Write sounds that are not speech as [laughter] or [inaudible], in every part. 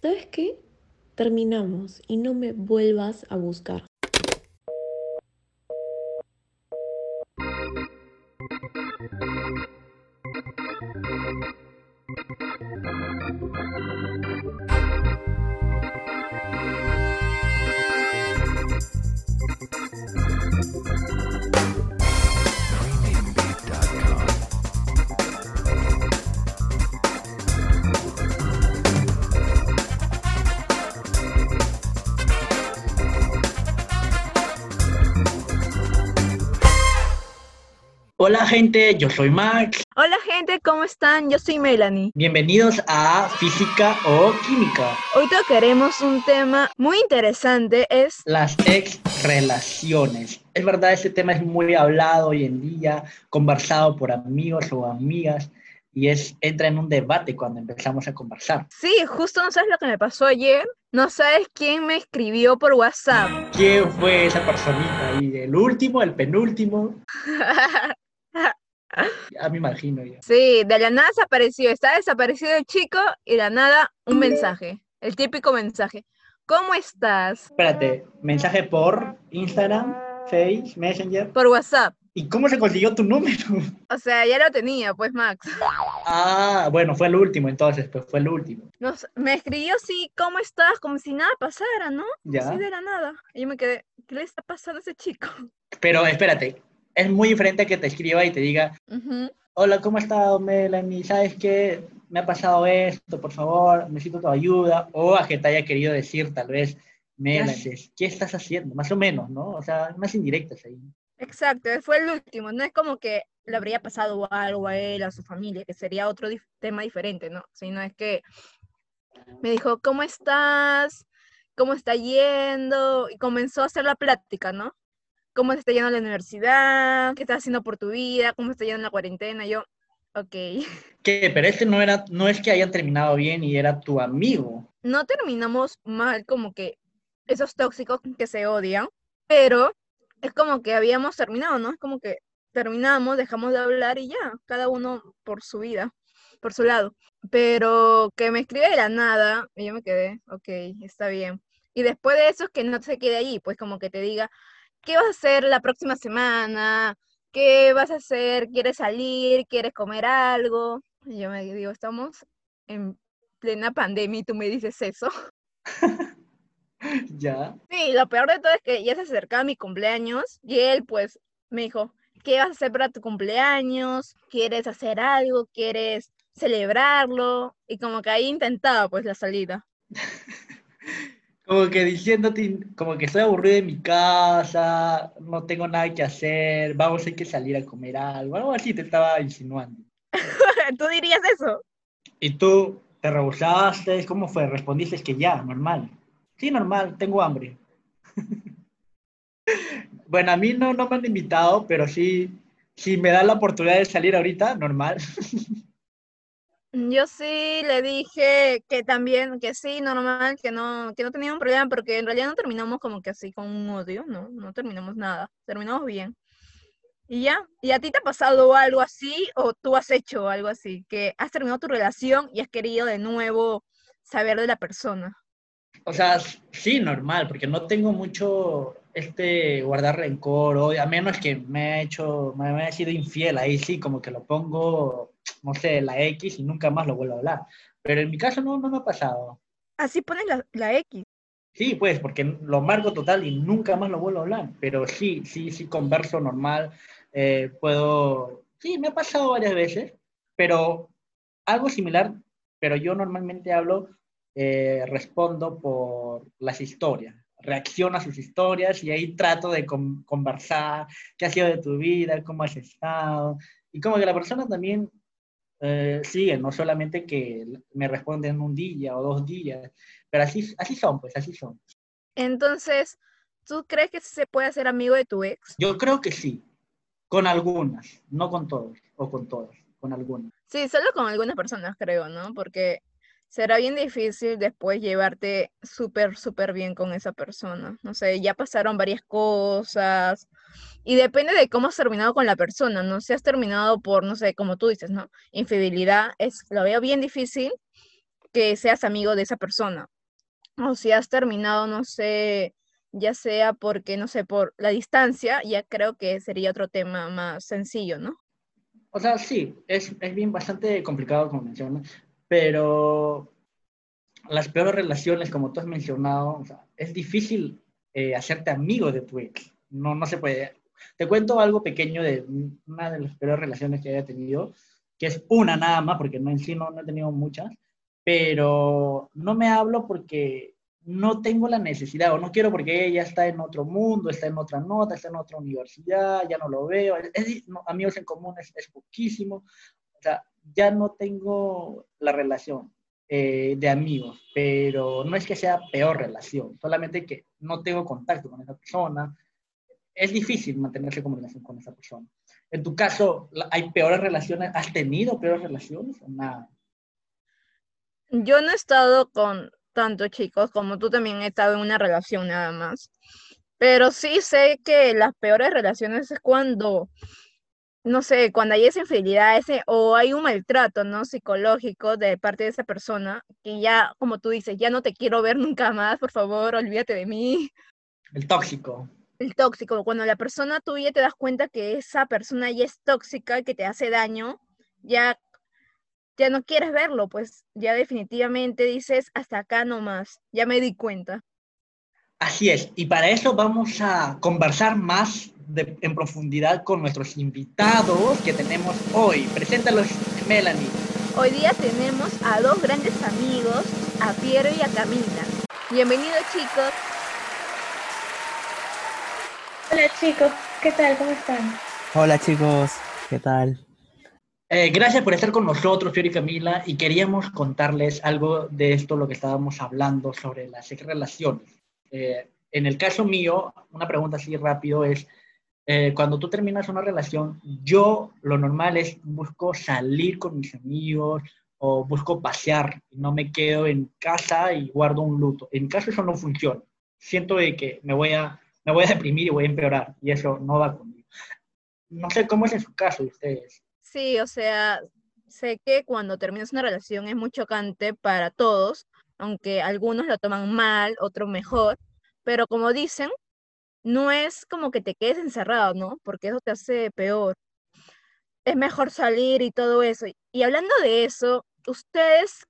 ¿Sabes qué? Terminamos y no me vuelvas a buscar. Hola gente, yo soy Max. Hola gente, ¿cómo están? Yo soy Melanie. Bienvenidos a Física o Química. Hoy tocaremos un tema muy interesante, es las ex relaciones. Es verdad, este tema es muy hablado hoy en día, conversado por amigos o amigas y es entra en un debate cuando empezamos a conversar. Sí, justo no sabes lo que me pasó ayer. No sabes quién me escribió por WhatsApp. ¿Quién fue esa personita ahí? ¿El último, el penúltimo? [laughs] Ya me imagino ya. Sí, de la nada desapareció. Está desaparecido el chico y de la nada un mensaje. El típico mensaje. ¿Cómo estás? Espérate, mensaje por Instagram, Face, Messenger. Por WhatsApp. ¿Y cómo se consiguió tu número? [laughs] O sea, ya lo tenía, pues Max. Ah, bueno, fue el último entonces, pues fue el último. Nos, me escribió sí, ¿cómo estás? Como si nada pasara, ¿no? Ya. Así de la nada. Y yo me quedé, ¿qué le está pasando a ese chico? Pero espérate, es muy diferente que te escriba y te diga, hola, ¿cómo estás, Melanie? ¿Sabes qué? Me ha pasado esto, por favor, necesito tu ayuda. O a que te haya querido decir, tal vez, Melanie, ¿qué estás haciendo? Más o menos, ¿no? O sea, más indirectas ahí. Exacto, fue el último. No es como que le habría pasado algo a él, a su familia, que sería otro dif- tema diferente, ¿no? Sino es que me dijo, ¿cómo estás? ¿Cómo está yendo? Y comenzó a hacer la plática, ¿no? ¿Cómo te está yendo la universidad? ¿Qué estás haciendo por tu vida? ¿Cómo está yendo la cuarentena? Yo, ok. [laughs] ¿Qué? Pero este no era, no es que hayan terminado bien y era tu amigo. No terminamos mal como que esos tóxicos que se odian, pero es como que habíamos terminado, ¿no? Es como que terminamos, dejamos de hablar y ya, cada uno por su vida, por su lado. Pero que me escribe de la nada, y yo me quedé, ok, está bien. Y después de eso, que no se quede ahí, pues como que te diga, ¿qué vas a hacer la próxima semana? ¿Qué vas a hacer? ¿Quieres salir? ¿Quieres comer algo? Y yo me digo, estamos en plena pandemia y tú me dices eso. [laughs] ya. Sí, lo peor de todo es que ya se acercaba mi cumpleaños y él pues me dijo, ¿qué vas a hacer para tu cumpleaños? ¿Quieres hacer algo? ¿Quieres celebrarlo? Y como que ahí intentaba pues la salida. [laughs] Como que diciéndote, como que estoy aburrido en mi casa, no tengo nada que hacer, vamos, hay que salir a comer algo, algo así te estaba insinuando. [laughs] ¿Tú dirías eso? Y tú te rehusaste, ¿cómo fue? Respondiste que ya, normal. Sí, normal, tengo hambre. [laughs] bueno, a mí no, no me han invitado, pero sí, si me dan la oportunidad de salir ahorita, normal. [laughs] Yo sí le dije que también, que sí, normal, que no, que no tenía un problema, porque en realidad no terminamos como que así con un odio, no, no terminamos nada, terminamos bien. Y ya, ¿y a ti te ha pasado algo así o tú has hecho algo así? Que has terminado tu relación y has querido de nuevo saber de la persona. O sea, sí, normal, porque no tengo mucho este guardar rencor, o a menos que me ha hecho, me ha sido infiel, ahí sí, como que lo pongo, no sé, la X y nunca más lo vuelvo a hablar. Pero en mi caso no, no me ha pasado. Así pones la, la X. Sí, pues, porque lo marco total y nunca más lo vuelvo a hablar. Pero sí, sí, sí converso normal. eh, puedo, sí, me ha pasado varias veces, pero algo similar, pero yo normalmente hablo, eh, respondo por las historias. Reacciono a sus historias y ahí trato de con- conversar qué ha sido de tu vida, cómo has estado. Y como que la persona también eh, sigue, no solamente que me responden un día o dos días, pero así, así son, pues así son. Entonces, ¿tú crees que se puede hacer amigo de tu ex? Yo creo que sí, con algunas, no con todos, o con todas, con algunas. Sí, solo con algunas personas creo, ¿no? Porque será bien difícil después llevarte súper, súper bien con esa persona. No sé, ya pasaron varias cosas, Y depende de cómo has terminado con la persona, ¿no? Si has terminado por, no sé, como tú dices, ¿no? Infidelidad, es, lo veo bien difícil que seas amigo de esa persona. O si has terminado, no sé, ya sea porque, no sé, por la distancia, ya creo que sería otro tema más sencillo, ¿no? O sea, sí, es, es bien bastante complicado, como mencionas, pero las peores relaciones, como tú has mencionado, es difícil eh, hacerte amigo de tu ex. No, no se puede. Te cuento algo pequeño de una de las peores relaciones que haya tenido, que es una nada más, porque no en sí no, no he tenido muchas, pero no me hablo porque no tengo la necesidad o no quiero porque ella está en otro mundo, está en otra nota, está en otra universidad, ya no lo veo, amigos en común es, poquísimo, o sea, ya no tengo la relación eh, de amigos, pero no es que sea peor relación, solamente que no tengo contacto con esa persona, es difícil mantenerse comunicación con esa persona. En tu caso, ¿hay peores relaciones? ¿Has tenido peores relaciones o nada? Yo no he estado con tanto chicos como tú también he estado en una relación nada más. Pero sí sé que las peores relaciones es cuando, no sé, cuando hay esa infidelidad ese, o hay un maltrato, ¿no? Psicológico de parte de esa persona, que ya, como tú dices, ya no te quiero ver nunca más, por favor, olvídate de mí. El tóxico. El tóxico, cuando la persona tuya te das cuenta que esa persona ya es tóxica que te hace daño, ya ya no quieres verlo, pues ya definitivamente dices, hasta acá nomás, ya me di cuenta. Así es, y para eso vamos a conversar más en profundidad con nuestros invitados que tenemos hoy. Preséntalos, Melanie. Hoy día tenemos a dos grandes amigos, a Piero y a Camila. Bienvenidos chicos. Hola chicos, ¿qué tal? ¿Cómo están? Hola chicos, ¿qué tal? Eh, gracias por estar con nosotros, Fiori y Camila, y queríamos contarles algo de esto, lo que estábamos hablando sobre las relaciones. Eh, en el caso mío, una pregunta así rápido es, eh, cuando tú terminas una relación, yo lo normal es busco salir con mis amigos o busco pasear, no me quedo en casa y guardo un luto. En caso eso no funciona. Siento de que me voy a, me voy a deprimir y voy a empeorar, y eso no va conmigo. No sé cómo es en su caso, ustedes. Sí, o sea, sé que cuando terminas una relación es muy chocante para todos, aunque algunos lo toman mal, otros mejor, pero como dicen, no es como que te quedes encerrado, ¿no? Porque eso te hace peor. Es mejor salir y todo eso. Y hablando de eso, ¿ustedes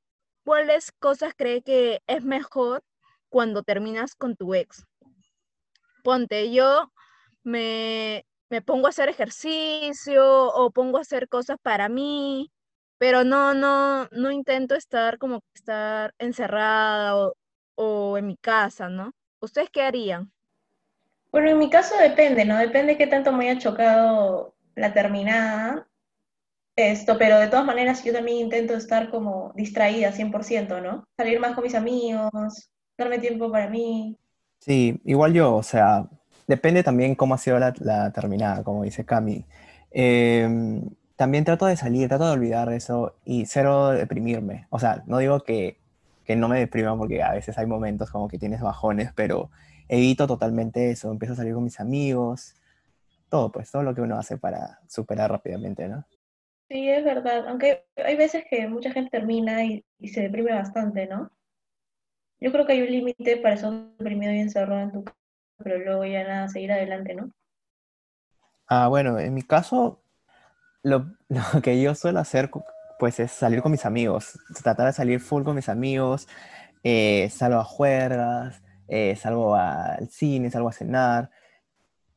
cuáles cosas creen que es mejor cuando terminas con tu ex? Ponte, yo me, me pongo a hacer ejercicio o pongo a hacer cosas para mí, pero no, no, no intento estar como estar encerrada o, o en mi casa, ¿no? ¿Ustedes qué harían? Bueno, en mi caso depende, ¿no? Depende qué tanto me haya chocado la terminada. Esto, pero de todas maneras yo también intento estar como distraída 100%, ¿no? Salir más con mis amigos, darme tiempo para mí. Sí, igual yo, o sea, depende también cómo ha sido la, terminada, como dice Cami. Em, también trato de salir, trato de olvidar eso y cero deprimirme. O sea, no digo que, que no me deprima porque a veces hay momentos como que tienes bajones, pero evito totalmente eso. Empiezo a salir con mis amigos, todo, pues, todo lo que uno hace para superar rápidamente, ¿no? Sí, es verdad. Aunque hay veces que mucha gente termina y se deprime bastante, ¿no? Yo creo que hay un límite para eso deprimido y encerrado en tu pero luego ya nada, seguir adelante, ¿no? Ah, bueno, en mi caso, lo, [laughs] que yo suelo hacer, pues, es salir con mis amigos, tratar de salir full con mis amigos, eh, salgo a juergas, eh, salgo al cine, salgo a cenar,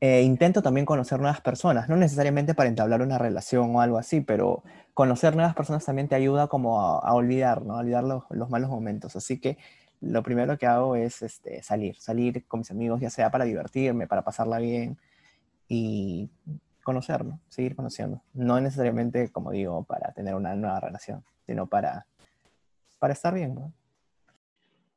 eh, intento también conocer nuevas personas, no necesariamente para entablar una relación o algo así, pero conocer nuevas personas también te ayuda como a, olvidar, ¿no? A olvidar los, malos momentos. Así que lo primero que hago es este, salir, salir con mis amigos, ya sea para divertirme, para pasarla bien y conocerlo, seguir conociendo. No necesariamente, como digo, para tener una nueva relación, sino para, para estar bien.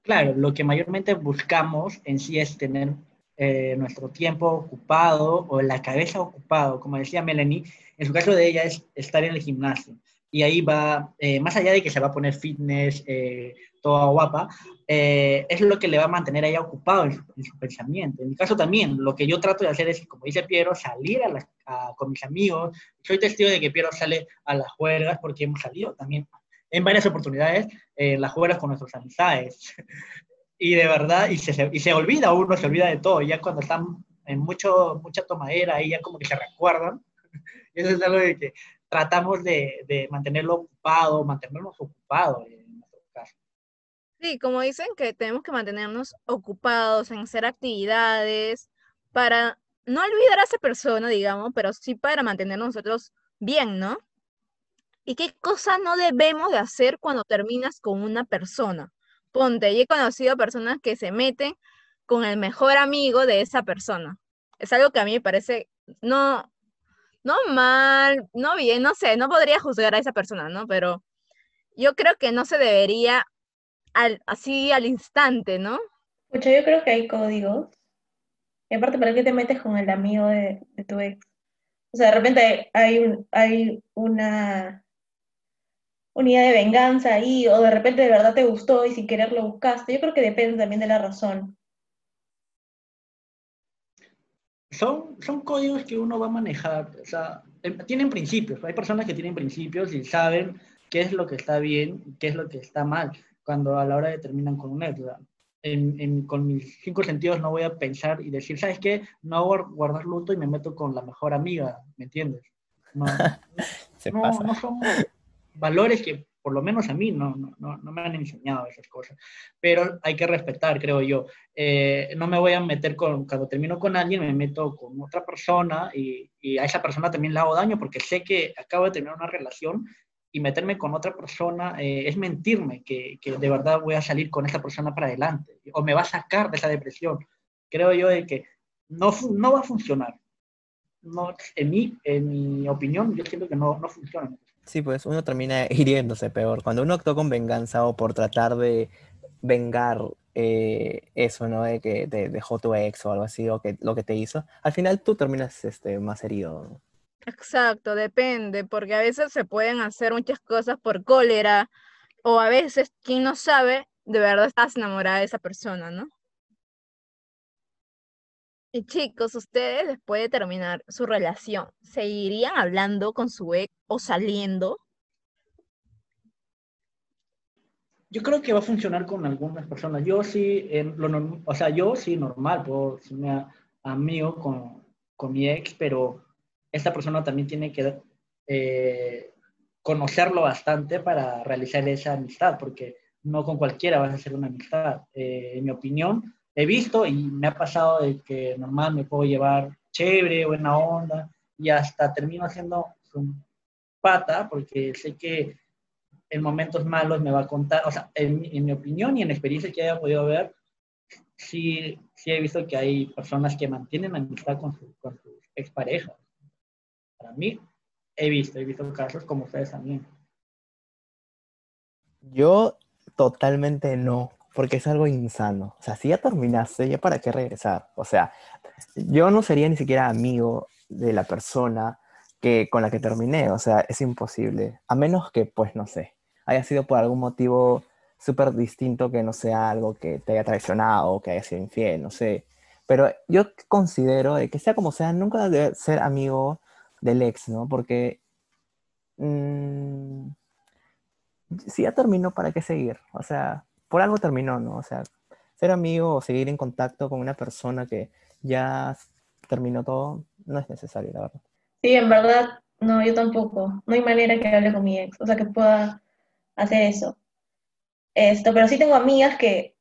Claro, lo que mayormente buscamos en sí es tener eh, nuestro tiempo ocupado o la cabeza ocupado. Como decía Melanie, en su caso de ella es estar en el gimnasio. y ahí va, eh, más allá de que se va a poner fitness, eh, toda guapa, eh, es lo que le va a mantener ahí ocupado en su, pensamiento. En mi caso también, lo que yo trato de hacer es, como dice Piero, salir a con mis amigos. Soy testigo de que Piero sale a las juergas porque hemos salido también en varias oportunidades en las juergas con nuestras amistades. [laughs] y de verdad, y se, y se olvida uno, se olvida de todo. Ya cuando están en mucho, mucha tomadera, ahí ya como que se recuerdan. [laughs] eso es algo de que tratamos de, mantenerlo ocupado, mantenernos ocupados en caso. Sí, como dicen que tenemos que mantenernos ocupados en hacer actividades para no olvidar a esa persona, digamos, pero sí para mantenernos nosotros bien, ¿no? ¿Y qué cosa no debemos de hacer cuando terminas con una persona? Ponte, yo he conocido personas que se meten con el mejor amigo de esa persona. Es algo que a mí me parece no, no mal, no bien, no sé, no podría juzgar a esa persona, ¿no? Pero yo creo que no se debería así al instante, ¿no? Escucha, yo creo que hay códigos. Y aparte, ¿para qué te metes con el amigo de, tu ex? O sea, de repente hay, hay una unidad de venganza ahí, o de repente de verdad te gustó y sin querer lo buscaste. Yo creo que depende también de la razón. son, son códigos que uno va a manejar, o sea, tienen principios, hay personas que tienen principios y saben qué es lo que está bien y qué es lo que está mal cuando a la hora de terminan con un ex. En, con mis cinco sentidos no voy a pensar y decir, ¿sabes qué? No voy a guardar luto y me meto con la mejor amiga, ¿me entiendes? No, [laughs] no, no son valores que por lo menos a mí no, no, no, me han enseñado esas cosas. Pero hay que respetar, creo yo. Eh, no me voy a meter con, cuando termino con alguien, me meto con otra persona y, y, a esa persona también le hago daño porque sé que acabo de tener una relación y meterme con otra persona eh, es mentirme que, que, de verdad voy a salir con esa persona para adelante o me va a sacar de esa depresión. Creo yo de que no, no va a funcionar. No, en, mi, en mi opinión, yo siento que no, no funciona. Sí, pues uno termina [laughs] hiriéndose peor. Cuando uno actúa con venganza o por tratar de vengar eh, eso, ¿no? De que te dejó tu ex o algo así, o que lo que te hizo, al final tú terminas este, más herido. Exacto, depende, porque a veces se pueden hacer muchas cosas por cólera, o a veces, quien no sabe, de verdad estás enamorada de esa persona, ¿no? Y chicos, ustedes después de terminar su relación, ¿seguirían hablando con su ex o saliendo? Yo creo que va a funcionar con algunas personas. Yo sí, lo o sea, yo sí normal, puedo me amigo con, con mi ex, pero esta persona también tiene que eh, conocerlo bastante para realizar esa amistad, porque no con cualquiera vas a hacer una amistad. Eh, en mi opinión, he visto y me ha pasado de que normal me puedo llevar chévere, buena onda, y hasta termino haciendo un pata, porque sé que en momentos malos me va a contar, o sea, en, mi opinión y en experiencia que haya podido ver, sí, sí he visto que hay personas que mantienen amistad con, su, con sus exparejas. Para mí, he visto, he visto casos como ustedes también. Yo totalmente no porque es algo insano. O sea, si ya terminaste, ¿ya para qué regresar? O sea, yo no sería ni siquiera amigo de la persona que, con la que terminé, o sea, es imposible. A menos que, pues, no sé, haya sido por algún motivo súper distinto que no sea algo que te haya traicionado o que haya sido infiel, no sé. Pero yo considero que sea como sea, nunca debe ser amigo del ex, ¿no? Porque mmm, si ya terminó, ¿para qué seguir? O sea, por algo terminó, ¿no? O sea, ser amigo o seguir en contacto con una persona que ya terminó todo no es necesario, la verdad. Sí, en verdad, no, yo tampoco. No hay manera que hable con mi ex, o sea, que pueda hacer eso. Esto, pero sí tengo amigas que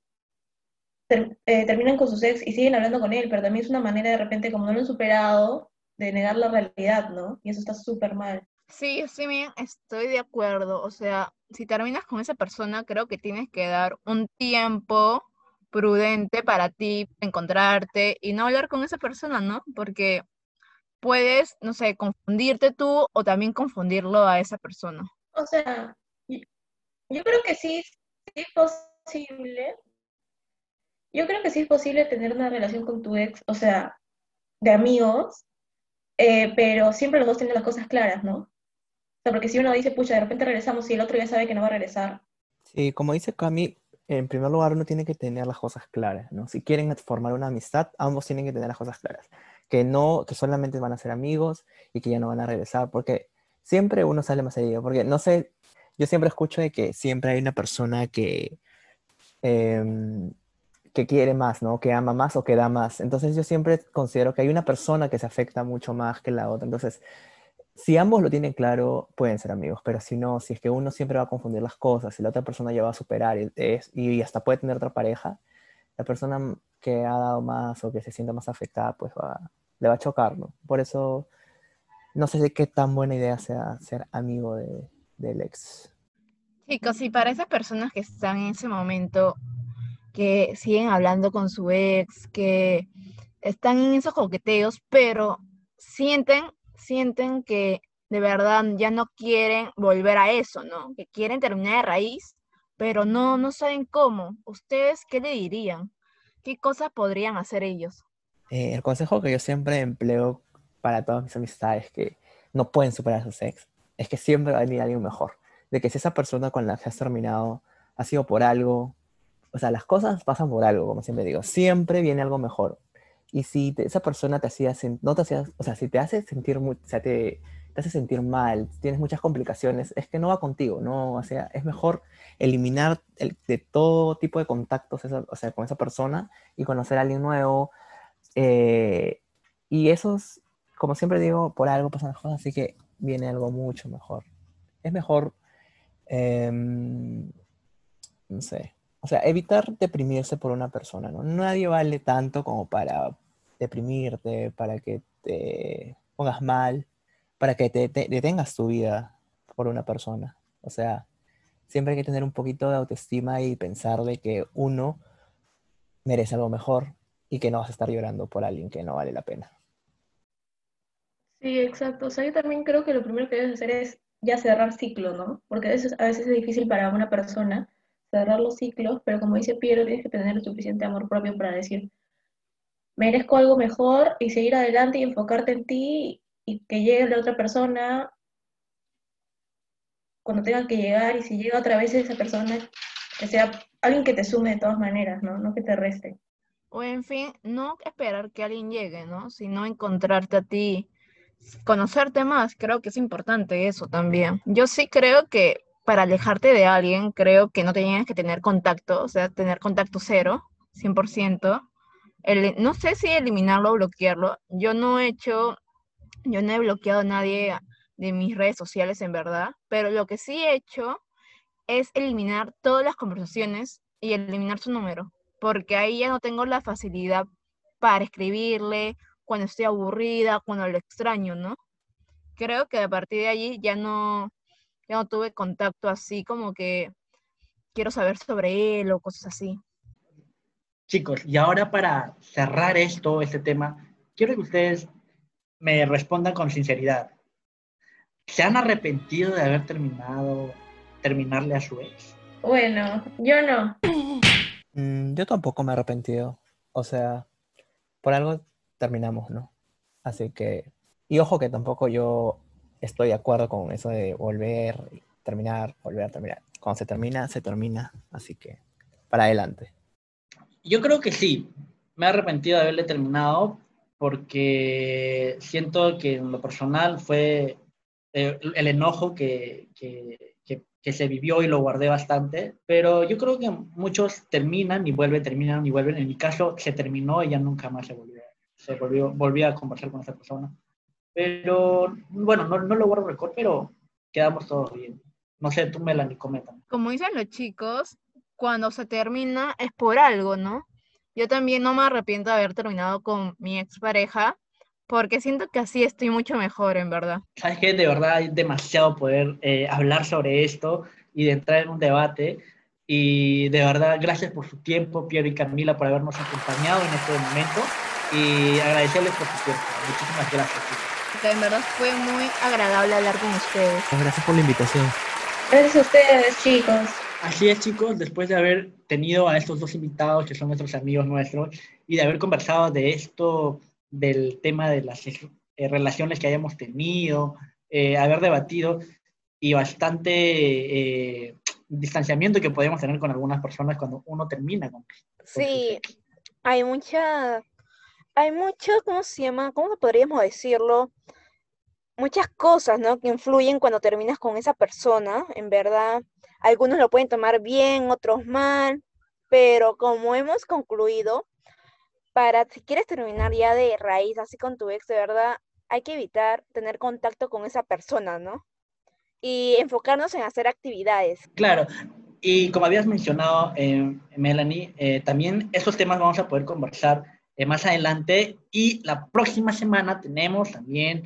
eh, terminan con sus ex y siguen hablando con él, pero también es una manera de repente, como no lo han superado, de negar la realidad, ¿no? Y eso está súper mal. Sí, sí, bien, estoy de acuerdo. O sea, si terminas con esa persona, creo que tienes que dar un tiempo prudente para ti, encontrarte y no hablar con esa persona, ¿no? Porque puedes, no sé, confundirte tú o también confundirlo a esa persona. O sea, yo creo que sí, sí es posible. Yo creo que sí es posible tener una relación con tu ex, o sea, de amigos, eh, pero siempre los dos tienen las cosas claras, ¿no? sea, porque si uno dice, pucha, de repente regresamos y el otro ya sabe que no va a regresar. Sí, como dice Cami, en primer lugar uno tiene que tener las cosas claras, ¿no? Si quieren formar una amistad, ambos tienen que tener las cosas claras. Que no, que solamente van a ser amigos y que ya no van a regresar, porque siempre uno sale más herido, porque no sé, yo siempre escucho de que siempre hay una persona que, em, que quiere más, ¿no? Que ama más o que da más. Entonces yo siempre considero que hay una persona que se afecta mucho más que la otra. Entonces, si ambos lo tienen claro, pueden ser amigos, pero si no, si es que uno siempre va a confundir las cosas y la otra persona ya va a superar y, es, y hasta puede tener otra pareja, la persona que ha dado más o que se sienta más afectada, pues va, le va a chocar, ¿no? Por eso no sé de qué tan buena idea sea ser amigo de, del ex. Chicos, y para esas personas que están en ese momento, que siguen hablando con su ex, que están en esos coqueteos, pero sienten, sienten que de verdad ya no quieren volver a eso, ¿no? Que quieren terminar de raíz, pero no, no saben cómo. ¿Ustedes qué le dirían? ¿Qué cosas podrían hacer ellos? Eh, el consejo que yo siempre empleo para todas mis amistades que no pueden superar a su ex es que siempre va a venir alguien mejor. De que si esa persona con la que has terminado ha sido por algo, o sea, las cosas pasan por algo, como siempre digo, siempre viene algo mejor. Y si esa persona te hacía, no te hacía, o sea, si te hace sentir, muy, te, hace sentir mal, tienes muchas complicaciones, es que no va contigo, ¿no? O sea, es mejor eliminar el, de todo tipo de contactos, o sea, con esa persona y conocer a alguien nuevo. Eh, y esos, como siempre digo, por algo pasan las cosas, así que viene algo mucho mejor. Es mejor, eh, no sé, o sea, evitar deprimirse por una persona, ¿no? Nadie vale tanto como para deprimirte, para que te pongas mal, para que te, te detengas tu vida por una persona. O sea, siempre hay que tener un poquito de autoestima y pensar de que uno merece algo mejor y que no vas a estar llorando por alguien que no vale la pena. Sí, exacto. O sea, yo también creo que lo primero que debes hacer es ya cerrar ciclo, ¿no? Porque a veces, a veces es difícil para una persona cerrar los ciclos, pero como dice Piero, tienes que tener el suficiente amor propio para decir, merezco algo mejor y seguir adelante y enfocarte en ti y que llegue la otra persona cuando tenga que llegar y si llega otra vez esa persona, que sea alguien que te sume de todas maneras, ¿no? No que te reste. O en fin, no esperar que alguien llegue, ¿no? Sino encontrarte a ti conocerte más, creo que es importante eso también. Yo sí creo que para alejarte de alguien, creo que no tenías que tener contacto, o sea, tener contacto cero, 100%. El, no sé si eliminarlo o bloquearlo. Yo no he hecho, yo no he bloqueado a nadie de mis redes sociales en verdad, pero lo que sí he hecho es eliminar todas las conversaciones y eliminar su número, porque ahí ya no tengo la facilidad para escribirle cuando estoy aburrida, cuando lo extraño, ¿no? Creo que a partir de allí ya no, ya no tuve contacto así como que quiero saber sobre él o cosas así. Chicos, y ahora para cerrar esto, este tema, quiero que ustedes me respondan con sinceridad. ¿Se han arrepentido de haber terminado, terminarle a su ex? Bueno, yo no. Mm, yo tampoco me he arrepentido. O sea, por algo terminamos, ¿no? Así que, y ojo que tampoco yo estoy de acuerdo con eso de volver, terminar, volver a terminar. Cuando se termina, se termina. Así que, para adelante. Yo creo que sí. Me he arrepentido de haberle terminado porque siento que en lo personal fue eh, el enojo que, que, que, que, se vivió y lo guardé bastante, pero yo creo que muchos terminan y vuelven, terminan y vuelven. En mi caso se terminó y ya nunca más se volvió, se volvió, volví a conversar con esa persona. Pero bueno, no, no lo guardo récord, pero quedamos todos bien. No sé, tú, Melanie, comenta. Como dicen los chicos, cuando se termina es por algo, ¿no? Yo también no me arrepiento de haber terminado con mi expareja, porque siento que así estoy mucho mejor, en verdad. Sabes que de verdad hay demasiado poder eh, hablar sobre esto y de entrar en un debate. Y de verdad, gracias por su tiempo, Piero y Camila, por habernos acompañado en este momento. Y agradecerles por su tiempo. Muchísimas gracias. Chicos que en verdad fue muy agradable hablar con ustedes. Gracias por la invitación. Gracias a ustedes, chicos. Así es, chicos, después de haber tenido a estos dos invitados que son nuestros amigos nuestros y de haber conversado de esto, del tema de las eh, relaciones que hayamos tenido, eh, haber debatido, y bastante eh, distanciamiento que podemos tener con algunas personas cuando uno termina con, Sí, hay mucha, hay mucho, ¿cómo se llama? ¿Cómo podríamos decirlo? Muchas cosas, ¿no? Que influyen cuando terminas con esa persona, en verdad. Algunos lo pueden tomar bien, otros mal, pero como hemos concluido, para si quieres terminar ya de raíz, así con tu ex, de verdad, hay que evitar tener contacto con esa persona, ¿no? Y enfocarnos en hacer actividades. Claro, y como habías mencionado, eh, Melanie, eh, también esos temas vamos a poder conversar eh, más adelante y la próxima semana tenemos también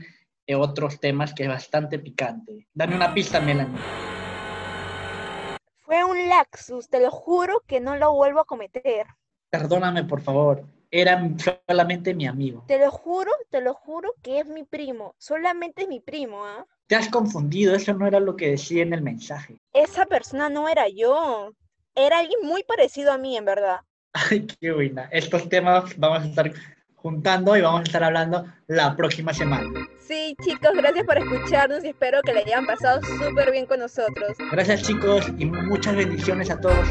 eh, otros temas que es bastante picante. Dame una pista, Melanie. Fue un laxus, te lo juro que no lo vuelvo a cometer. Perdóname, por favor. Era solamente mi amigo. Te lo juro, te lo juro que es mi primo. Solamente es mi primo, ¿ah? Te has confundido, eso no era lo que decía en el mensaje. Esa persona no era yo. Era alguien muy parecido a mí, en verdad. Ay, qué buena. Estos temas vamos a estar juntando y vamos a estar hablando la próxima semana. Sí, chicos, gracias por escucharnos y espero que le hayan pasado súper bien con nosotros. Gracias chicos y muchas bendiciones a todos.